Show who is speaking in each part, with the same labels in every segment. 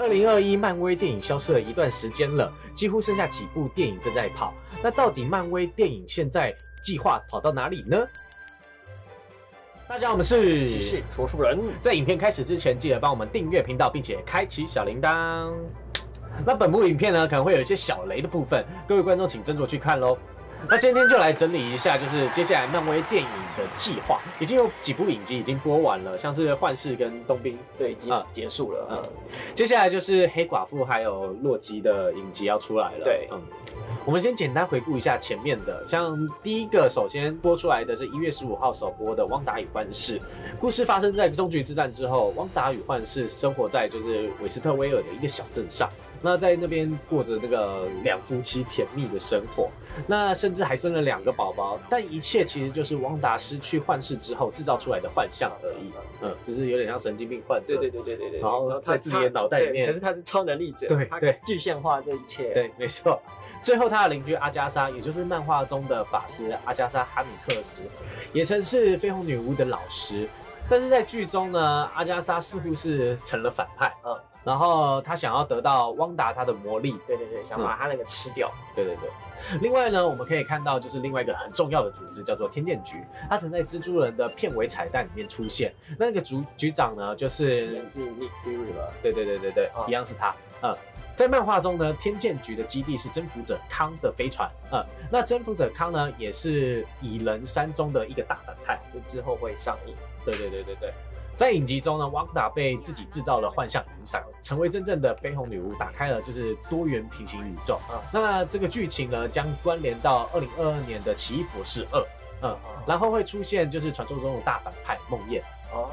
Speaker 1: 二零二一漫威电影消失了一段时间了，几乎剩下几部电影正在跑。那到底漫威电影现在计划跑到哪里呢？大家好，我们是
Speaker 2: 骑士说书人。
Speaker 1: 在影片开始之前，记得帮我们订阅频道，并且开启小铃铛。那本部影片呢，可能会有一些小雷的部分，各位观众请斟酌去看喽。那今天就来整理一下，就是接下来漫威电影的计划，已经有几部影集已经播完了，像是幻视跟冬兵，
Speaker 2: 对，已经
Speaker 1: 啊
Speaker 2: 结束了。嗯，
Speaker 1: 接下来就是黑寡妇还有洛基的影集要出来了。
Speaker 2: 对
Speaker 1: 嗯，我们先简单回顾一下前面的，像第一个首先播出来的是一月十五号首播的《汪达与幻视》，故事发生在终局之战之后，汪达与幻视生活在就是韦斯特威尔的一个小镇上。那在那边过着那个两夫妻甜蜜的生活，那甚至还生了两个宝宝，但一切其实就是汪达失去幻视之后制造出来的幻象而已。嗯，就是有点像神经病患者。
Speaker 2: 对对对对对对。
Speaker 1: 然后在自己的脑袋里面
Speaker 2: 可是他是超能力者，他
Speaker 1: 对对
Speaker 2: 具象化这一切。
Speaker 1: 对，没错。最后，他的邻居阿加莎，也就是漫画中的法师阿加莎·哈米克斯，也曾是绯红女巫的老师。但是在剧中呢，阿加莎似乎是成了反派，
Speaker 2: 嗯，
Speaker 1: 然后他想要得到汪达他的魔力，
Speaker 2: 对对对，想把他那个吃掉。
Speaker 1: 对对对。另外呢，我们可以看到就是另外一个很重要的组织叫做天剑局，它曾在蜘蛛人的片尾彩蛋里面出现。那个局局长呢，就是
Speaker 2: 也是 Nick Fury 吧？
Speaker 1: 对对对对对，
Speaker 2: 啊
Speaker 1: 一样是他。嗯，在漫画中呢，天剑局的基地是征服者康的飞船。嗯，那征服者康呢，也是蚁人山中的一个大反派。
Speaker 2: 就之后会上映。
Speaker 1: 对对对对对。在影集中呢，汪达被自己制造的幻象影响，成为真正的绯红女巫，打开了就是多元平行宇宙。
Speaker 2: 啊
Speaker 1: 那这个剧情呢，将关联到二零二二年的《奇异博士二》。嗯，然后会出现就是传说中的大反派梦魇。
Speaker 2: 哦，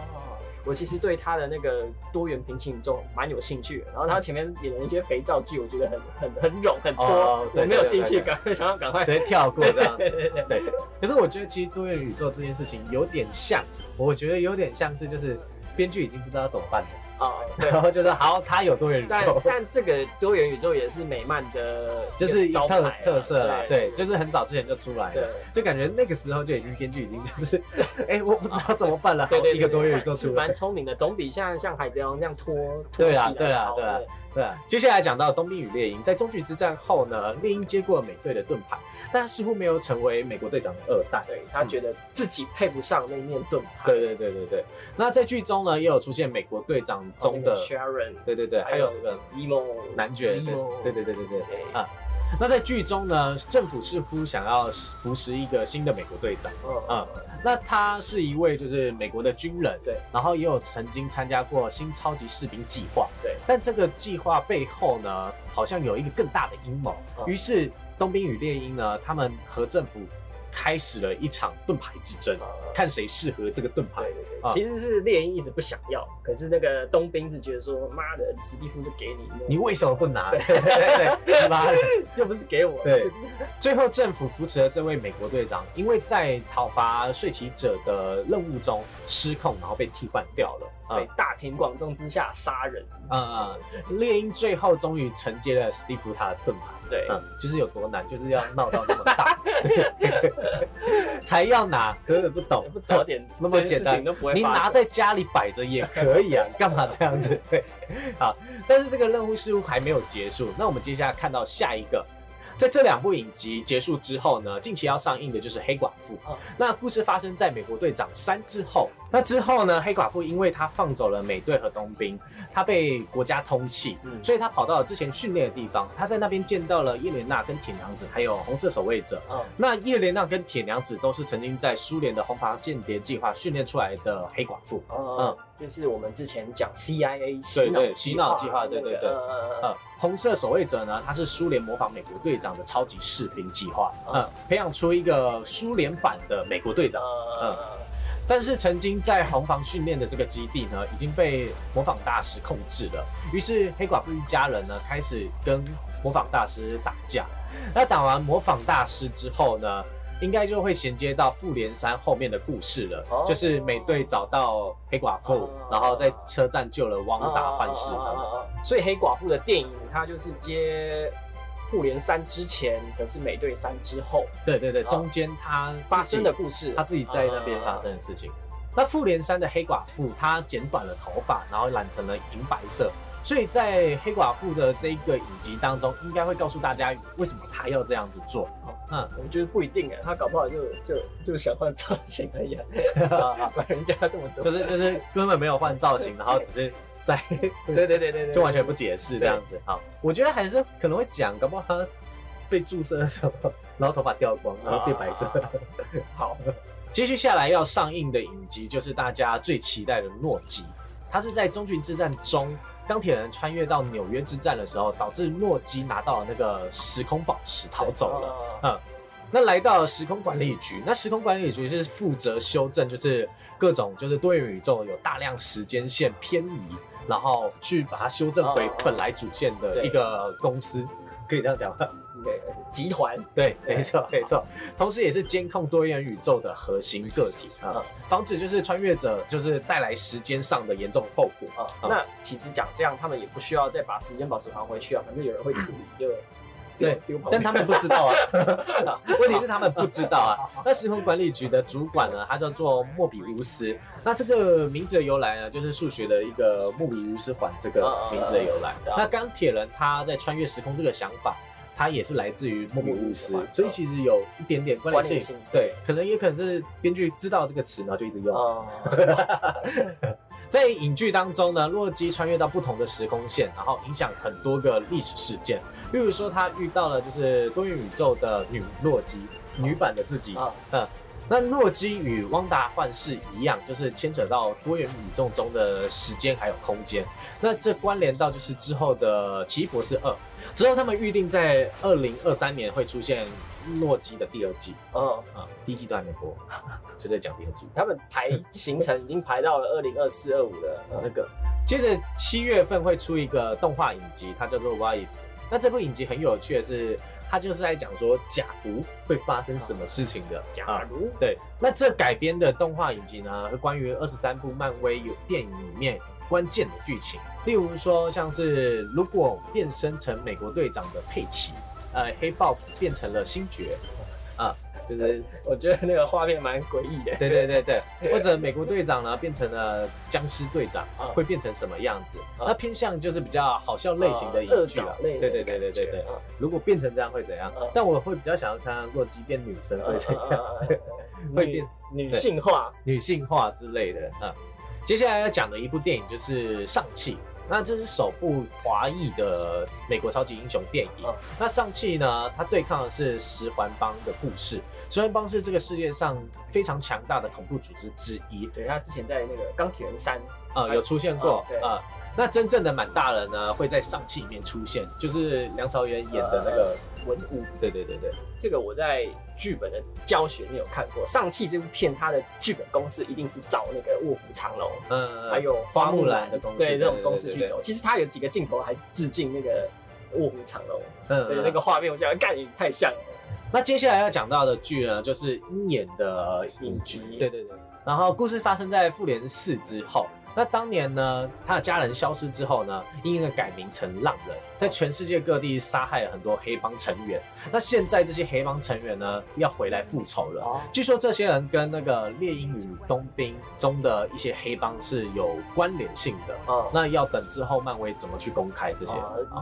Speaker 2: 我其实对他的那个多元平行宇宙蛮有兴趣的。然后他前面演的一些肥皂剧，我觉得很很很冗很
Speaker 1: 多，
Speaker 2: 我没有兴趣赶快，想要赶快。
Speaker 1: 直接跳过这样。
Speaker 2: 对对对对
Speaker 1: 对，可是我觉得其实多元宇宙这件事情有点像，我觉得有点像是就是编剧已经不知道怎么办了，
Speaker 2: 啊，对。
Speaker 1: 然后就是好，他有多元宇宙，
Speaker 2: 但但这个多元宇宙也是美漫的
Speaker 1: 就是特
Speaker 2: 招牌啊
Speaker 1: 特色啦，对，就是很早之前就出来
Speaker 2: 对
Speaker 1: 了，就感觉那个时候就已经编剧已经就是，哎，我不知道怎么办了，好
Speaker 2: 对对，
Speaker 1: 一个多元宇宙出来
Speaker 2: 蛮，聪明的，总比像像海贼王这样拖。
Speaker 1: 对啊
Speaker 2: 拖戏
Speaker 1: 对啊对啊对啊。接下来讲到冬兵与猎鹰，在中局之战后呢，猎鹰接过了美队的盾牌，但他似乎没有成为美国队长的二代，
Speaker 2: 对他觉得自己配不上那面盾牌。
Speaker 1: 对对对对对。那在剧中呢，也有出现美国队长中的
Speaker 2: ，Sharon，
Speaker 1: 对对对，还有那个
Speaker 2: Zemo
Speaker 1: 男爵对对对对对啊。那在剧中呢，政府似乎想要扶持一个新的美国队长。
Speaker 2: 嗯
Speaker 1: 嗯那他是一位就是美国的军人，
Speaker 2: 对，
Speaker 1: 然后也有曾经参加过新超级士兵计划，
Speaker 2: 对，
Speaker 1: 但这个计划背后呢，好像有一个更大的阴谋。
Speaker 2: 嗯
Speaker 1: 于是冬兵与猎鹰呢，他们和政府开始了一场盾牌之争，
Speaker 2: 嗯
Speaker 1: 看谁适合这个盾牌。
Speaker 2: 对。对对，
Speaker 1: 啊。
Speaker 2: 其实是猎鹰一直不想要，可是那个冬兵是觉得说，妈的，史蒂夫就给你，
Speaker 1: 你为什么不拿？对。吧？
Speaker 2: 又不是给我，
Speaker 1: 对。最后，政府扶持了这位美国队长，因为在讨伐睡骑者的任务中失控，然后被替换掉了。
Speaker 2: 在大庭广众之下杀人，
Speaker 1: 嗯嗯，猎鹰最后终于承接了史蒂夫他的盾牌。
Speaker 2: 对，
Speaker 1: 嗯，就是有多难，就是要闹到那么大，才要拿，可是不懂，
Speaker 2: 不早点
Speaker 1: 那么简单
Speaker 2: 这件事情都不会
Speaker 1: 你拿在家里摆着也可以啊，你干嘛这样子？对，好，但是这个任务似乎还没有结束。那我们接下来看到下一个，在这两部影集结束之后呢，近期要上映的就是《黑寡妇》
Speaker 2: 嗯
Speaker 1: 那故事发生在美国队长三之后。那之后呢，黑寡妇因为她放走了美队和冬兵，她被国家通缉，
Speaker 2: 嗯
Speaker 1: 所以她跑到了之前训练的地方。她在那边见到了叶莲娜跟铁娘子，还有红色守卫者。
Speaker 2: 嗯
Speaker 1: 那叶莲娜跟铁娘子都是曾经在苏联的红房间谍计划训练出来的黑寡妇。
Speaker 2: 嗯，就是我们之前讲 CIA 洗
Speaker 1: 对对
Speaker 2: 脑
Speaker 1: 洗脑计划对对对
Speaker 2: 呃
Speaker 1: 呃，红色守卫者呢，他是苏联模仿美国队长的超级士兵计划，嗯，培养出一个苏联版的美国队长。
Speaker 2: 呃，
Speaker 1: 但是曾经在红房训练的这个基地呢，已经被模仿大师控制了。于是黑寡妇一家人呢，开始跟模仿大师打架。那打完模仿大师之后呢，应该就会衔接到复联三后面的故事了，
Speaker 2: 哦
Speaker 1: 就是美队找到黑寡妇，
Speaker 2: 哦
Speaker 1: 然后在车站救了汪达、幻视
Speaker 2: 所以黑寡妇的电影，它就是接复联三之前，可是美队三之后。
Speaker 1: 对对对，
Speaker 2: 哦
Speaker 1: 中间他
Speaker 2: 发生的故事，
Speaker 1: 他自己在那边发生的事情。那复联三的黑寡妇，她剪短了头发，然后染成了银白色，所以在黑寡妇的这一个影集当中，应该会告诉大家为什么她要这样子做。
Speaker 2: 嗯，我觉得不一定哎，他搞不好就就就想换造型而已啊，管人家这么多，
Speaker 1: 就是就是根本没有换造型，然后只是在
Speaker 2: 对对对对对，
Speaker 1: 就完全不解释这样子。好，我觉得还是可能会讲，搞不好他被注射的时候，然后头发掉光，然后变白色。
Speaker 2: 好，
Speaker 1: 接续下来要上映的影集就是大家最期待的诺基，他是在中军之战中。钢铁人穿越到纽约之战的时候，导致诺基拿到了那个时空宝石逃走了。嗯，那来到了时空管理局，那时空管理局是负责修正，就是各种就是多元宇宙有大量时间线偏移，然后去把它修正回本来主线的一个公司。可以这样讲吗？
Speaker 2: 对，集团，
Speaker 1: 对，没错，没错。同时，也是监控多元宇宙的核心个体啊，防止就是穿越者就是带来时间上的严重后果
Speaker 2: 啊。那其实讲这样，他们也不需要再把时间宝石还回去啊，反正有人会处理就。
Speaker 1: 对，但他们不知道啊。问题是他们不知道啊。那时空管理局的主管呢，他叫做莫比乌斯。那这个名字的由来呢，就是数学的一个莫比乌斯环这个名字的由来。那钢铁人他在穿越时空这个想法，他也是来自于莫比乌斯，所以其实有一点点关联性。对，可能也可能是编剧知道这个词，然后就一直用。在影剧当中呢，洛基穿越到不同的时空线，然后影响很多个历史事件。例如说，他遇到了就是多元宇宙的女洛基，女版的自己。嗯，那洛基与汪达幻视一样，就是牵扯到多元宇宙中的时间还有空间。那这关联到就是之后的奇异博士二，之后他们预定在二零二三年会出现。洛基的第二季，哦啊，第一季都还没播，就在讲第二季。
Speaker 2: 他们排行程已经排到了二零二四二五的那个。
Speaker 1: 接着七月份会出一个动画影集，它叫做《Why》。那这部影集很有趣的是，它就是在讲说假如会发生什么事情的。
Speaker 2: 假如
Speaker 1: 对，那这改编的动画影集呢，是关于二十三部漫威有电影里面关键的剧情，例如说像是如果变身成美国队长的佩奇。呃，黑豹变成了星爵，啊，就是
Speaker 2: 我觉得那个画面蛮诡异的。
Speaker 1: 对对对对，或者美国队长呢变成了僵尸队长，会变成什么样子？那偏向就是比较好笑类型的影剧了。对对对对对对。如果变成这样会怎样？但我会比较想要看洛基变女生会怎样？
Speaker 2: 会变女性化、
Speaker 1: 女性化之类的。嗯，接下来要讲的一部电影就是《上汽》。那这是首部华裔的美国超级英雄电影。那上汽呢？它对抗的是十环帮的故事。十环帮是这个世界上非常强大的恐怖组织之一。
Speaker 2: 对，他之前在那个钢铁人三
Speaker 1: 啊有出现过啊。那真正的满大人呢，会在上汽里面出现，就是梁朝伟演的那个文武。对对对对，
Speaker 2: 这个我在剧本的教学里有看过。上汽这部片，它的剧本公司一定是照那个卧虎藏龙，嗯，还有花木兰的公司，对这种公司去走。其实它有几个镜头还致敬那个卧虎藏龙，嗯，对那个画面，我觉得干也太像了。
Speaker 1: 那接下来要讲到的剧呢，就是鹰眼的影集。对对对，然后故事发生在复联四之后。那当年呢，他的家人消失之后呢，因而改名成浪人，在全世界各地杀害了很多黑帮成员。那现在这些黑帮成员呢，要回来复仇了。据说这些人跟那个猎鹰与冬兵中的一些黑帮是有关联性的。哦，那要等之后漫威怎么去公开这些？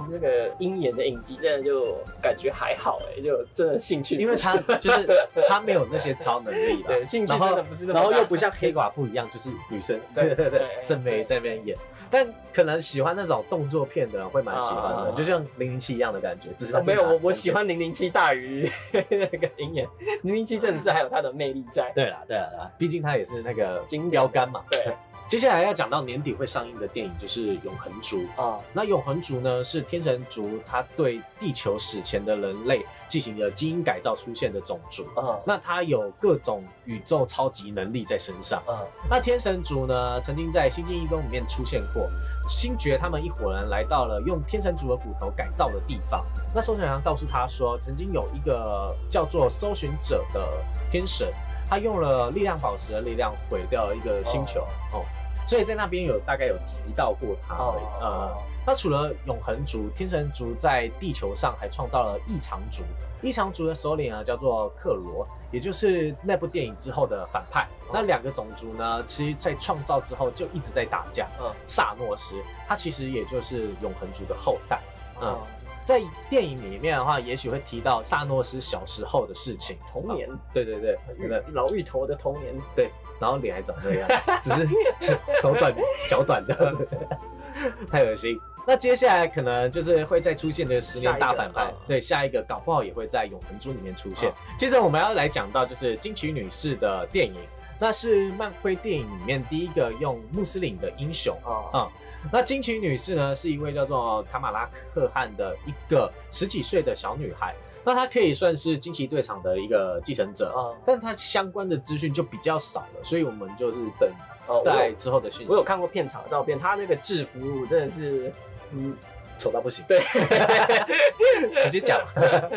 Speaker 2: 那个鹰眼的影集真的就感觉还好哎，就真的兴趣，
Speaker 1: 因为他就是他没有那些超能力
Speaker 2: 对，兴趣真的不是那
Speaker 1: 么然后又不像黑寡妇一样，就是女生。对对对。正妹在那边演，但可能喜欢那种动作片的人会蛮喜欢的，就像零零七一样的感觉。只是
Speaker 2: 没有我，我喜欢零零七大于那个鹰眼。零零七真的是还有它的魅力在。
Speaker 1: 对啦，对啦，毕竟他也是那个金标杆嘛。
Speaker 2: 对。
Speaker 1: 接下来要讲到年底会上映的电影就是《永恒族》啊。那《永恒族》呢是天神族，它对地球史前的人类进行了基因改造出现的种族啊。那它有各种宇宙超级能力在身上啊。那天神族呢曾经在《星际异攻》里面出现过，星爵他们一伙人来到了用天神族的骨头改造的地方。那搜寻员告诉他说，曾经有一个叫做搜寻者的天神。他用了力量宝石的力量毁掉了一个星球哦，所以在那边有大概有提到过他。呃，那除了永恒族、天神族，在地球上还创造了异常族。异常族的首领啊，叫做克罗，也就是那部电影之后的反派。那两个种族呢，其实在创造之后就一直在打架。嗯，萨诺斯，他其实也就是永恒族的后代。嗯，在电影里面的话，也许会提到萨诺斯小时候的事情，
Speaker 2: 童年。
Speaker 1: 对对对，
Speaker 2: 老芋头的童年。
Speaker 1: 对，然后脸还长这样，只是手短 脚短的，太恶心。那接下来可能就是会再出现的十年大反派，对，下一个搞不好也会在永恒珠里面出现。接着我们要来讲到就是金奇女士的电影，那是漫威电影里面第一个用穆斯林的英雄啊。嗯，那惊奇女士呢是一位叫做卡马拉克汗的一个十几岁的小女孩，那她可以算是惊奇队长的一个继承者啊，但她相关的资讯就比较少了，所以我们就是等在之后的讯息。
Speaker 2: 我有看过片场的照片，她那个制服真的是。
Speaker 1: 嗯，丑到不行。
Speaker 2: 对，
Speaker 1: 直接讲。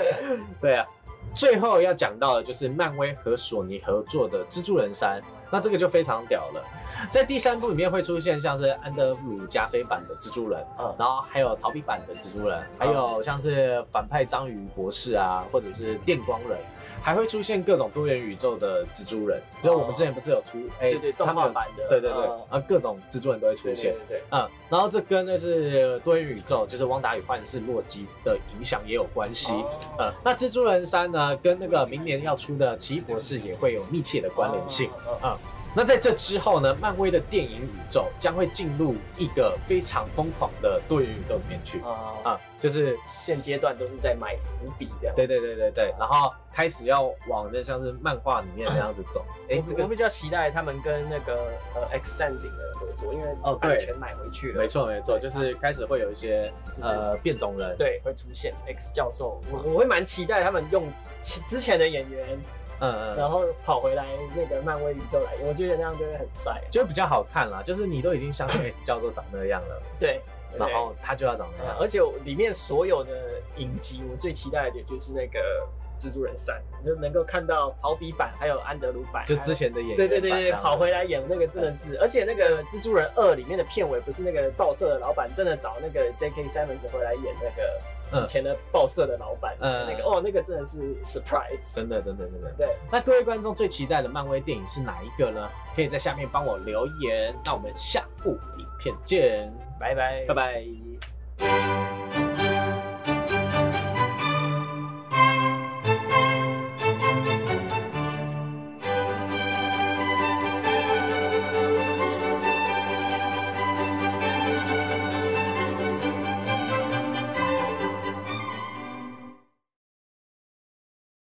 Speaker 1: 对啊，最后要讲到的就是漫威和索尼合作的蜘蛛人三，那这个就非常屌了。在第三部里面会出现像是安德鲁加菲版的蜘蛛人，嗯，然后还有逃避版的蜘蛛人，还有像是反派章鱼博士啊，或者是电光人。还会出现各种多元宇宙的蜘蛛人，就我们之前不是有出
Speaker 2: 哎，对对，动画版的，
Speaker 1: 对对对，啊，各种蜘蛛人都会出现，
Speaker 2: 对对，
Speaker 1: 嗯，然后这跟那是多元宇宙，就是汪达与幻视洛基的影响也有关系，嗯，那蜘蛛人三呢，跟那个明年要出的奇异博士也会有密切的关联性，嗯。那在这之后呢？漫威的电影宇宙将会进入一个非常疯狂的多元宇宙里面去啊啊！就是
Speaker 2: 现阶段都是在埋伏笔这样。
Speaker 1: 对对对对对，然后开始要往那像是漫画里面那样子走。
Speaker 2: 哎，这个我比较期待他们跟那个呃 X 战警的合作，因为哦对，全买回去了。
Speaker 1: 没错没错，就是开始会有一些呃变种人
Speaker 2: 对会出现 X 教授，我我会蛮期待他们用之前的演员。嗯嗯，然后跑回来那个漫威宇宙来，我觉得那样就会很帅，
Speaker 1: 就比较好看啦。就是你都已经相信 S 教授长那样了，
Speaker 2: 对，
Speaker 1: 然后他就要长那样。
Speaker 2: 而且里面所有的影集，我最期待的点就是那个蜘蛛人三，就能够看到跑比版还有安德鲁版，
Speaker 1: 就之前的演员，
Speaker 2: 对对对对，跑回来演那个真的是，而且那个蜘蛛人二里面的片尾不是那个报社的老板真的找那个 J.K. Simmons 回来演那个。以前的报社的老板，嗯，那个哦，那个真的是 surprise，
Speaker 1: 真的，真的，真的，
Speaker 2: 对。
Speaker 1: 那各位观众最期待的漫威电影是哪一个呢？可以在下面帮我留言。那我们下部影片见，
Speaker 2: 拜拜，
Speaker 1: 拜拜。